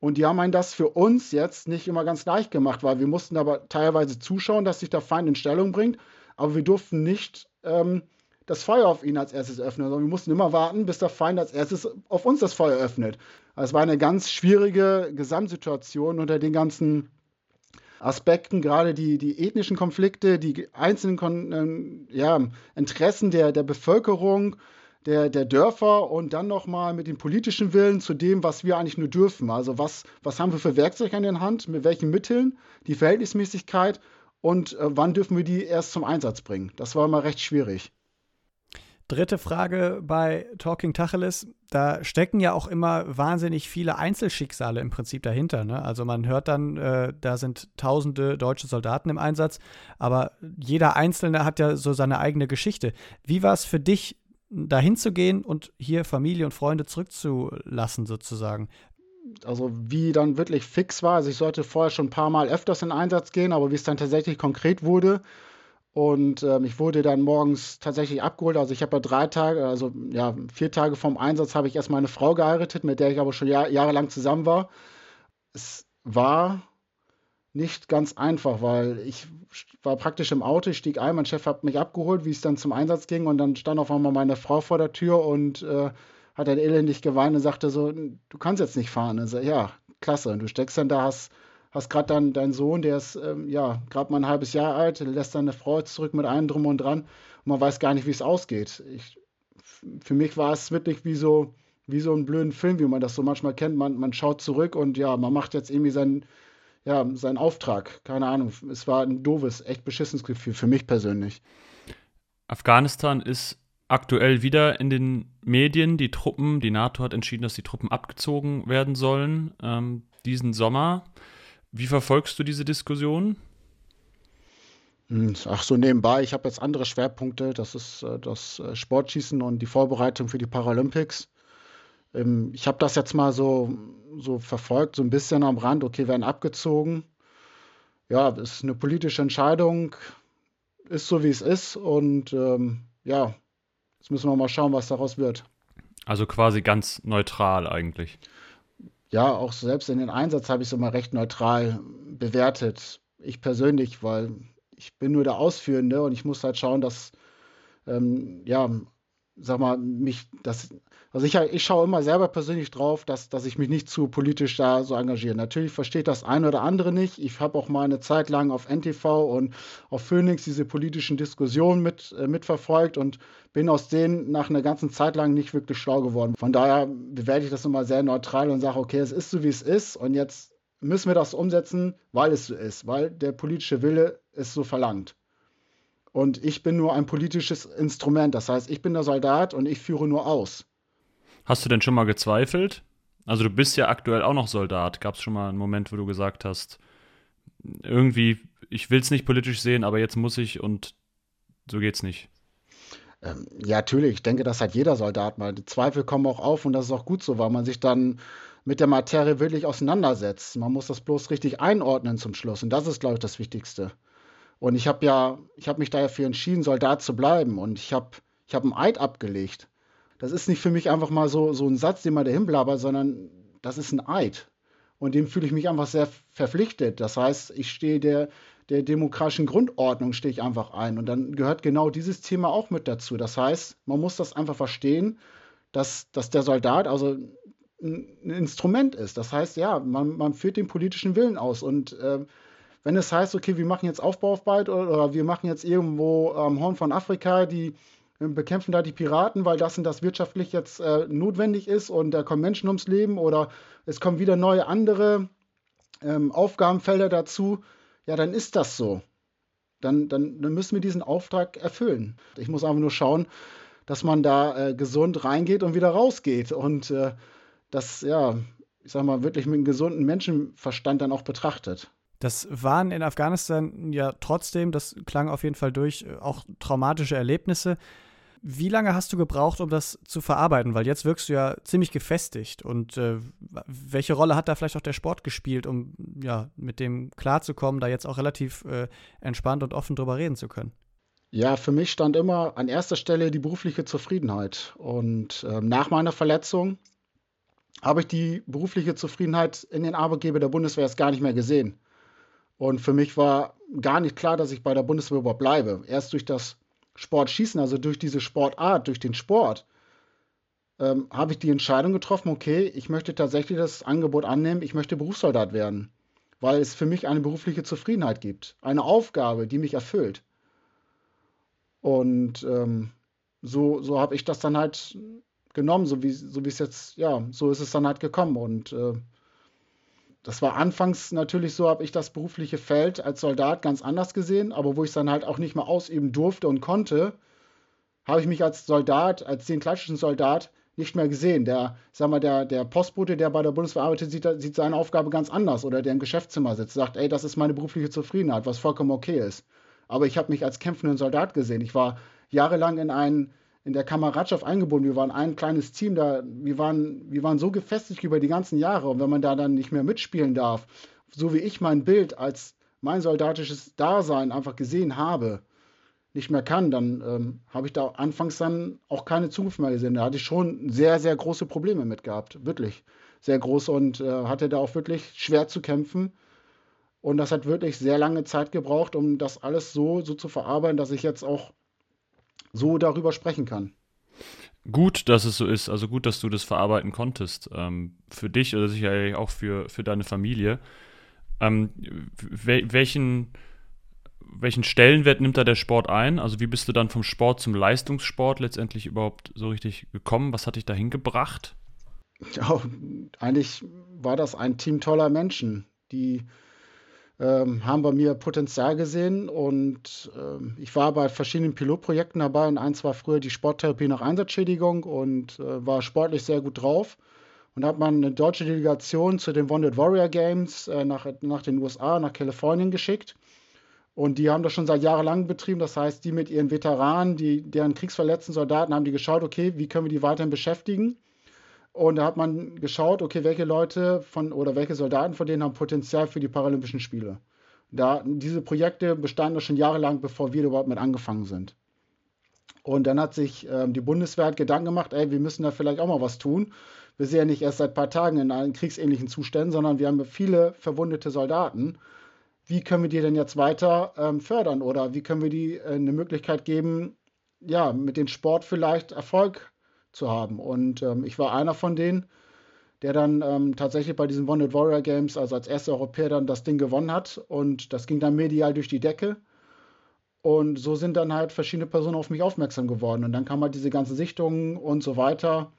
Und die haben einen das für uns jetzt nicht immer ganz leicht gemacht, weil wir mussten aber teilweise zuschauen, dass sich der Feind in Stellung bringt. Aber wir durften nicht ähm, das Feuer auf ihn als erstes öffnen, sondern wir mussten immer warten, bis der Feind als erstes auf uns das Feuer öffnet. Es war eine ganz schwierige Gesamtsituation unter den ganzen Aspekten, gerade die, die ethnischen Konflikte, die einzelnen Kon ähm, ja, Interessen der, der Bevölkerung, der, der Dörfer und dann nochmal mit dem politischen Willen zu dem, was wir eigentlich nur dürfen. Also was, was haben wir für Werkzeuge an der Hand, mit welchen Mitteln, die Verhältnismäßigkeit und äh, wann dürfen wir die erst zum Einsatz bringen. Das war immer recht schwierig. Dritte Frage bei Talking Tacheles. Da stecken ja auch immer wahnsinnig viele Einzelschicksale im Prinzip dahinter. Ne? Also man hört dann, äh, da sind tausende deutsche Soldaten im Einsatz, aber jeder Einzelne hat ja so seine eigene Geschichte. Wie war es für dich, dahin zu gehen und hier Familie und Freunde zurückzulassen, sozusagen? Also wie dann wirklich fix war. Also ich sollte vorher schon ein paar Mal öfters in Einsatz gehen, aber wie es dann tatsächlich konkret wurde, und ähm, ich wurde dann morgens tatsächlich abgeholt. Also ich habe ja drei Tage, also ja, vier Tage vom Einsatz habe ich erst meine Frau geheiratet, mit der ich aber schon jahr, jahrelang zusammen war. Es war nicht ganz einfach, weil ich war praktisch im Auto, ich stieg ein, mein Chef hat mich abgeholt, wie es dann zum Einsatz ging und dann stand auf einmal meine Frau vor der Tür und äh, hat dann elendig geweint und sagte so, du kannst jetzt nicht fahren. Und ja, klasse. Und du steckst dann da, hast hast gerade dann deinen Sohn, der ist ähm, ja gerade mal ein halbes Jahr alt, lässt seine Frau zurück mit allem drum und dran und man weiß gar nicht, wie es ausgeht. Ich, für mich war es wirklich wie so, wie so ein blöden Film, wie man das so manchmal kennt. Man, man schaut zurück und ja, man macht jetzt irgendwie seinen, ja, seinen Auftrag. Keine Ahnung. Es war ein doofes, echt beschissenes Gefühl für mich persönlich. Afghanistan ist aktuell wieder in den Medien. Die Truppen, die NATO hat entschieden, dass die Truppen abgezogen werden sollen ähm, diesen Sommer. Wie verfolgst du diese Diskussion? Hm, ach so, nebenbei, ich habe jetzt andere Schwerpunkte. Das ist äh, das äh, Sportschießen und die Vorbereitung für die Paralympics. Ähm, ich habe das jetzt mal so, so verfolgt, so ein bisschen am Rand. Okay, werden abgezogen. Ja, ist eine politische Entscheidung. Ist so, wie es ist. Und ähm, ja, jetzt müssen wir mal schauen, was daraus wird. Also quasi ganz neutral eigentlich ja, auch selbst in den Einsatz habe ich es immer recht neutral bewertet. Ich persönlich, weil ich bin nur der Ausführende und ich muss halt schauen, dass, ähm, ja, sag mal, mich, das, also ich, ich schaue immer selber persönlich drauf, dass, dass ich mich nicht zu politisch da so engagiere. Natürlich versteht das eine oder andere nicht. Ich habe auch mal eine Zeit lang auf NTV und auf Phoenix diese politischen Diskussionen mit, äh, mitverfolgt und bin aus denen nach einer ganzen Zeit lang nicht wirklich schlau geworden. Von daher bewerte ich das immer sehr neutral und sage, okay, es ist so, wie es ist und jetzt müssen wir das umsetzen, weil es so ist, weil der politische Wille es so verlangt. Und ich bin nur ein politisches Instrument. Das heißt, ich bin der Soldat und ich führe nur aus. Hast du denn schon mal gezweifelt? Also du bist ja aktuell auch noch Soldat. Gab es schon mal einen Moment, wo du gesagt hast, irgendwie, ich will es nicht politisch sehen, aber jetzt muss ich und so geht's nicht? Ähm, ja, natürlich. Ich denke, das hat jeder Soldat mal. Die Zweifel kommen auch auf und das ist auch gut so, weil man sich dann mit der Materie wirklich auseinandersetzt. Man muss das bloß richtig einordnen zum Schluss. Und das ist, glaube ich, das Wichtigste. Und ich habe ja, ich habe mich dafür entschieden, Soldat zu bleiben. Und ich habe, ich habe einen Eid abgelegt. Das ist nicht für mich einfach mal so, so ein Satz, den man dahin blabbert, sondern das ist ein Eid. Und dem fühle ich mich einfach sehr verpflichtet. Das heißt, ich stehe der, der demokratischen Grundordnung stehe ich einfach ein. Und dann gehört genau dieses Thema auch mit dazu. Das heißt, man muss das einfach verstehen, dass, dass der Soldat also ein Instrument ist. Das heißt, ja, man, man führt den politischen Willen aus. Und äh, wenn es heißt, okay, wir machen jetzt Aufbauarbeit oder, oder wir machen jetzt irgendwo am Horn von Afrika die bekämpfen da die Piraten, weil das und das wirtschaftlich jetzt äh, notwendig ist und da kommen Menschen ums Leben oder es kommen wieder neue andere ähm, Aufgabenfelder dazu, ja, dann ist das so. Dann, dann, dann müssen wir diesen Auftrag erfüllen. Ich muss einfach nur schauen, dass man da äh, gesund reingeht und wieder rausgeht und äh, das, ja, ich sag mal, wirklich mit einem gesunden Menschenverstand dann auch betrachtet. Das waren in Afghanistan ja trotzdem, das klang auf jeden Fall durch, auch traumatische Erlebnisse. Wie lange hast du gebraucht, um das zu verarbeiten? Weil jetzt wirkst du ja ziemlich gefestigt. Und äh, welche Rolle hat da vielleicht auch der Sport gespielt, um ja mit dem klarzukommen, da jetzt auch relativ äh, entspannt und offen drüber reden zu können? Ja, für mich stand immer an erster Stelle die berufliche Zufriedenheit. Und äh, nach meiner Verletzung habe ich die berufliche Zufriedenheit in den Arbeitgeber der Bundeswehr erst gar nicht mehr gesehen. Und für mich war gar nicht klar, dass ich bei der Bundeswehr überhaupt bleibe. Erst durch das Sportschießen, also durch diese Sportart, durch den Sport, ähm, habe ich die Entscheidung getroffen, okay, ich möchte tatsächlich das Angebot annehmen, ich möchte Berufssoldat werden, weil es für mich eine berufliche Zufriedenheit gibt, eine Aufgabe, die mich erfüllt. Und ähm, so, so habe ich das dann halt genommen, so wie, so es jetzt, ja, so ist es dann halt gekommen. Und äh, das war anfangs natürlich so, habe ich das berufliche Feld als Soldat ganz anders gesehen, aber wo ich es dann halt auch nicht mehr ausüben durfte und konnte, habe ich mich als Soldat, als den klassischen Soldat nicht mehr gesehen. Der, sag mal, der, der Postbote, der bei der Bundeswehr arbeitet, sieht, sieht seine Aufgabe ganz anders oder der im Geschäftszimmer sitzt, sagt, ey, das ist meine berufliche Zufriedenheit, was vollkommen okay ist. Aber ich habe mich als kämpfenden Soldat gesehen. Ich war jahrelang in einen in der Kameradschaft eingebunden. Wir waren ein kleines Team, da, wir, waren, wir waren so gefestigt über die ganzen Jahre. Und wenn man da dann nicht mehr mitspielen darf, so wie ich mein Bild als mein soldatisches Dasein einfach gesehen habe, nicht mehr kann, dann ähm, habe ich da anfangs dann auch keine Zukunft mehr gesehen. Da hatte ich schon sehr, sehr große Probleme mit gehabt. Wirklich sehr groß und äh, hatte da auch wirklich schwer zu kämpfen. Und das hat wirklich sehr lange Zeit gebraucht, um das alles so, so zu verarbeiten, dass ich jetzt auch so darüber sprechen kann. Gut, dass es so ist. Also gut, dass du das verarbeiten konntest. Ähm, für dich oder sicherlich auch für, für deine Familie. Ähm, welchen, welchen Stellenwert nimmt da der Sport ein? Also wie bist du dann vom Sport zum Leistungssport letztendlich überhaupt so richtig gekommen? Was hat dich dahin gebracht? Ja, eigentlich war das ein Team toller Menschen, die ähm, haben bei mir Potenzial gesehen und ähm, ich war bei verschiedenen Pilotprojekten dabei und eins war früher die Sporttherapie nach Einsatzschädigung und äh, war sportlich sehr gut drauf. Und hat man eine deutsche Delegation zu den Wounded Warrior Games äh, nach, nach den USA, nach Kalifornien geschickt. Und die haben das schon seit Jahren betrieben. Das heißt, die mit ihren Veteranen, die, deren kriegsverletzten Soldaten, haben die geschaut, okay, wie können wir die weiterhin beschäftigen? Und da hat man geschaut, okay, welche Leute von oder welche Soldaten von denen haben Potenzial für die Paralympischen Spiele. Da, diese Projekte bestanden schon jahrelang, bevor wir überhaupt mit angefangen sind. Und dann hat sich ähm, die Bundeswehr Gedanken gemacht, ey, wir müssen da vielleicht auch mal was tun. Wir sind ja nicht erst seit ein paar Tagen in einem kriegsähnlichen Zuständen, sondern wir haben viele verwundete Soldaten. Wie können wir die denn jetzt weiter ähm, fördern oder wie können wir die äh, eine Möglichkeit geben, ja, mit dem Sport vielleicht Erfolg zu haben. Und ähm, ich war einer von denen, der dann ähm, tatsächlich bei diesen Wanted Warrior Games, also als erster Europäer, dann das Ding gewonnen hat. Und das ging dann medial durch die Decke. Und so sind dann halt verschiedene Personen auf mich aufmerksam geworden. Und dann kam halt diese ganzen Sichtungen und so weiter.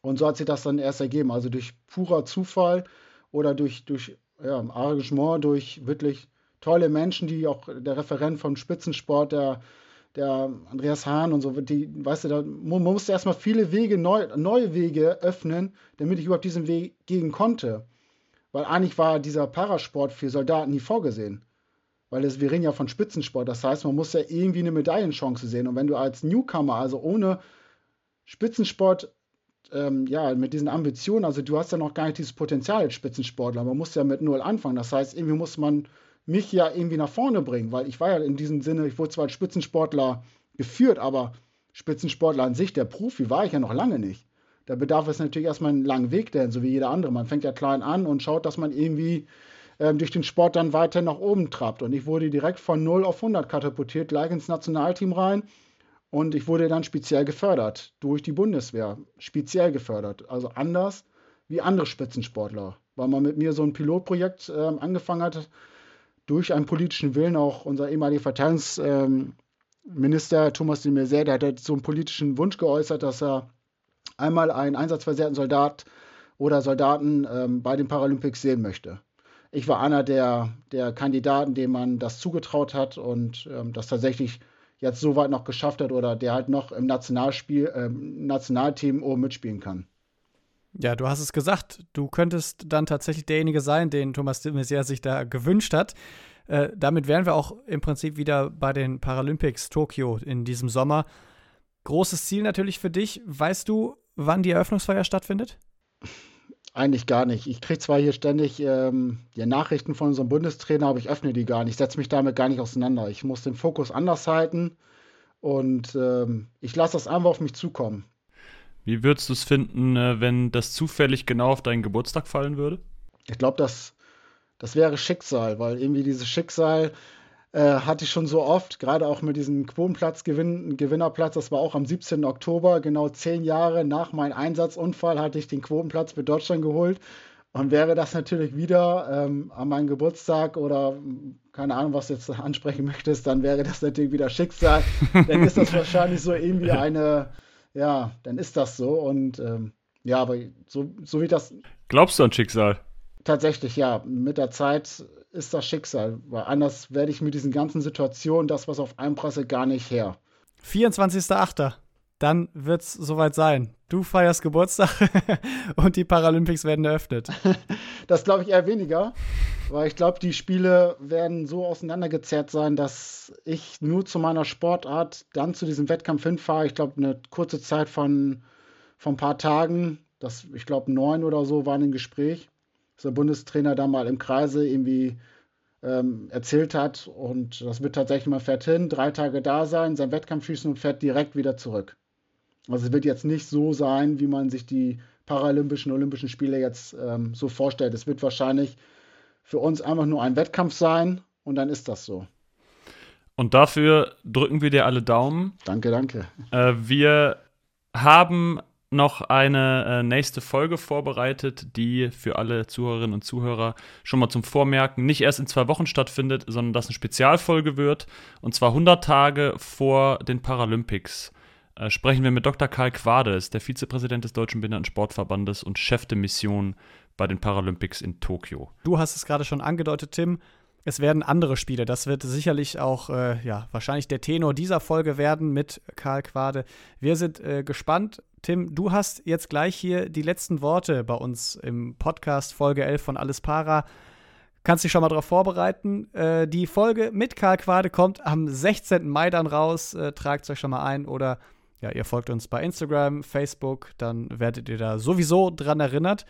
Und so hat sich das dann erst ergeben. Also durch purer Zufall oder durch, durch ja, Engagement, durch wirklich tolle Menschen, die auch der Referent vom Spitzensport, der der Andreas Hahn und so, die, weißt du, da, man musste erstmal viele Wege, neu, neue Wege öffnen, damit ich überhaupt diesen Weg gehen konnte. Weil eigentlich war dieser Parasport für Soldaten nie vorgesehen. weil es, wir reden ja von Spitzensport. Das heißt, man muss ja irgendwie eine Medaillenchance sehen. Und wenn du als Newcomer, also ohne Spitzensport, ähm, ja, mit diesen Ambitionen, also du hast ja noch gar nicht dieses Potenzial als Spitzensportler. Man muss ja mit Null anfangen. Das heißt, irgendwie muss man mich ja irgendwie nach vorne bringen, weil ich war ja in diesem Sinne, ich wurde zwar als Spitzensportler geführt, aber Spitzensportler an sich, der Profi, war ich ja noch lange nicht. Da bedarf es natürlich erstmal einen langen Weg denn so wie jeder andere. Man fängt ja klein an und schaut, dass man irgendwie ähm, durch den Sport dann weiter nach oben trabt. Und ich wurde direkt von 0 auf 100 katapultiert, gleich ins Nationalteam rein. Und ich wurde dann speziell gefördert durch die Bundeswehr. Speziell gefördert. Also anders wie andere Spitzensportler. Weil man mit mir so ein Pilotprojekt ähm, angefangen hat, durch einen politischen Willen auch unser ehemaliger Verteidigungsminister Thomas de Maizière, der hat so einen politischen Wunsch geäußert, dass er einmal einen einsatzversehrten Soldat oder Soldaten ähm, bei den Paralympics sehen möchte. Ich war einer der, der Kandidaten, dem man das zugetraut hat und ähm, das tatsächlich jetzt so weit noch geschafft hat oder der halt noch im Nationalspiel, ähm, Nationalteam oben mitspielen kann. Ja, du hast es gesagt, du könntest dann tatsächlich derjenige sein, den Thomas de Maizière sich da gewünscht hat. Äh, damit wären wir auch im Prinzip wieder bei den Paralympics Tokio in diesem Sommer. Großes Ziel natürlich für dich. Weißt du, wann die Eröffnungsfeier stattfindet? Eigentlich gar nicht. Ich kriege zwar hier ständig ähm, die Nachrichten von unserem Bundestrainer, aber ich öffne die gar nicht. Ich setze mich damit gar nicht auseinander. Ich muss den Fokus anders halten und ähm, ich lasse das einfach auf mich zukommen. Wie würdest du es finden, äh, wenn das zufällig genau auf deinen Geburtstag fallen würde? Ich glaube, das, das wäre Schicksal, weil irgendwie dieses Schicksal äh, hatte ich schon so oft, gerade auch mit diesem Quotenplatz-Gewinnerplatz, das war auch am 17. Oktober, genau zehn Jahre nach meinem Einsatzunfall, hatte ich den Quotenplatz für Deutschland geholt. Und wäre das natürlich wieder ähm, an meinem Geburtstag oder keine Ahnung, was du jetzt ansprechen möchtest, dann wäre das natürlich wieder Schicksal. dann ist das wahrscheinlich so irgendwie eine, ja, dann ist das so. Und ähm, ja, aber so, so wie das. Glaubst du an Schicksal? Tatsächlich, ja. Mit der Zeit ist das Schicksal, weil anders werde ich mit diesen ganzen Situationen, das, was auf einprasselt, gar nicht her. 24.08. Dann wird es soweit sein. Du feierst Geburtstag und die Paralympics werden eröffnet. Das glaube ich eher weniger, weil ich glaube, die Spiele werden so auseinandergezerrt sein, dass ich nur zu meiner Sportart dann zu diesem Wettkampf hinfahre. Ich glaube, eine kurze Zeit von, von ein paar Tagen, das, ich glaube, neun oder so waren im Gespräch dass der Bundestrainer da mal im Kreise irgendwie ähm, erzählt hat. Und das wird tatsächlich mal fährt hin, drei Tage da sein, sein Wettkampf schießen und fährt direkt wieder zurück. Also es wird jetzt nicht so sein, wie man sich die Paralympischen, Olympischen Spiele jetzt ähm, so vorstellt. Es wird wahrscheinlich für uns einfach nur ein Wettkampf sein und dann ist das so. Und dafür drücken wir dir alle Daumen. Danke, danke. Äh, wir haben noch eine äh, nächste Folge vorbereitet, die für alle Zuhörerinnen und Zuhörer schon mal zum Vormerken nicht erst in zwei Wochen stattfindet, sondern dass eine Spezialfolge wird. Und zwar 100 Tage vor den Paralympics. Äh, sprechen wir mit Dr. Karl Quades, der Vizepräsident des Deutschen Behindertensportverbandes und Chef der Mission bei den Paralympics in Tokio. Du hast es gerade schon angedeutet, Tim. Es werden andere Spiele. Das wird sicherlich auch, äh, ja, wahrscheinlich der Tenor dieser Folge werden mit Karl Quade. Wir sind äh, gespannt. Tim, du hast jetzt gleich hier die letzten Worte bei uns im Podcast Folge 11 von Alles Para. Kannst dich schon mal darauf vorbereiten. Äh, die Folge mit Karl Quade kommt am 16. Mai dann raus. Äh, Tragt es euch schon mal ein oder ja, ihr folgt uns bei Instagram, Facebook, dann werdet ihr da sowieso dran erinnert.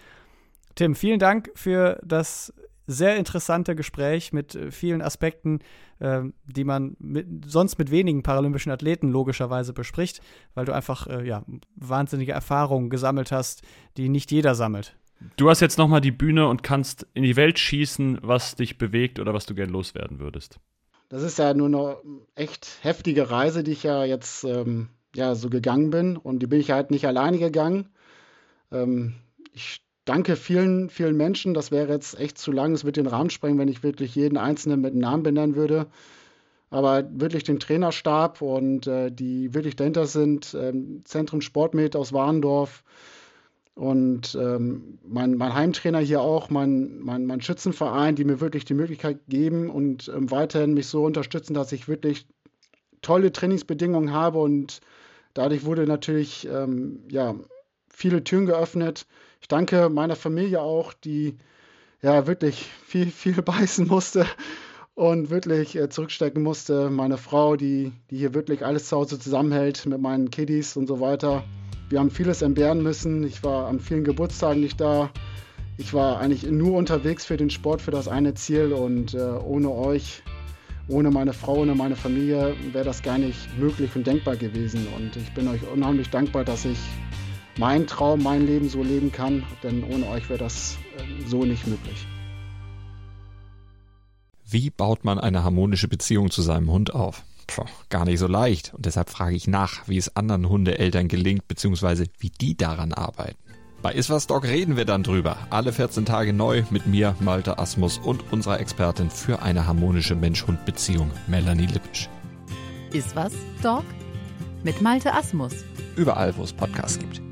Tim, vielen Dank für das sehr interessante Gespräch mit äh, vielen Aspekten, äh, die man mit, sonst mit wenigen paralympischen Athleten logischerweise bespricht, weil du einfach äh, ja, wahnsinnige Erfahrungen gesammelt hast, die nicht jeder sammelt. Du hast jetzt nochmal die Bühne und kannst in die Welt schießen, was dich bewegt oder was du gern loswerden würdest. Das ist ja nur eine echt heftige Reise, die ich ja jetzt ähm, ja, so gegangen bin. Und die bin ich halt nicht alleine gegangen. Ähm, ich danke vielen, vielen Menschen. Das wäre jetzt echt zu lang. Es wird den Rahmen sprengen, wenn ich wirklich jeden Einzelnen mit Namen benennen würde. Aber wirklich den Trainerstab und äh, die wirklich dahinter sind, ähm, Zentrum Sportmed aus Warendorf und ähm, mein, mein, Heimtrainer hier auch, mein, mein, mein, Schützenverein, die mir wirklich die Möglichkeit geben und ähm, weiterhin mich so unterstützen, dass ich wirklich tolle Trainingsbedingungen habe und dadurch wurde natürlich ähm, ja, viele Türen geöffnet. Ich danke meiner Familie auch, die ja wirklich viel, viel beißen musste und wirklich äh, zurückstecken musste. Meine Frau, die, die hier wirklich alles zu Hause zusammenhält mit meinen Kiddies und so weiter. Wir haben vieles entbehren müssen. Ich war an vielen Geburtstagen nicht da. Ich war eigentlich nur unterwegs für den Sport, für das eine Ziel und äh, ohne euch, ohne meine Frau, ohne meine Familie wäre das gar nicht möglich und denkbar gewesen. Und ich bin euch unheimlich dankbar, dass ich meinen Traum, mein Leben so leben kann, denn ohne euch wäre das äh, so nicht möglich. Wie baut man eine harmonische Beziehung zu seinem Hund auf? Puh, gar nicht so leicht. Und deshalb frage ich nach, wie es anderen Hundeeltern gelingt, beziehungsweise wie die daran arbeiten. Bei Iswas Dog reden wir dann drüber. Alle 14 Tage neu mit mir, Malte Asmus und unserer Expertin für eine harmonische Mensch-Hund-Beziehung, Melanie Lippisch. Iswas Dog mit Malte Asmus. Überall, wo es Podcasts gibt.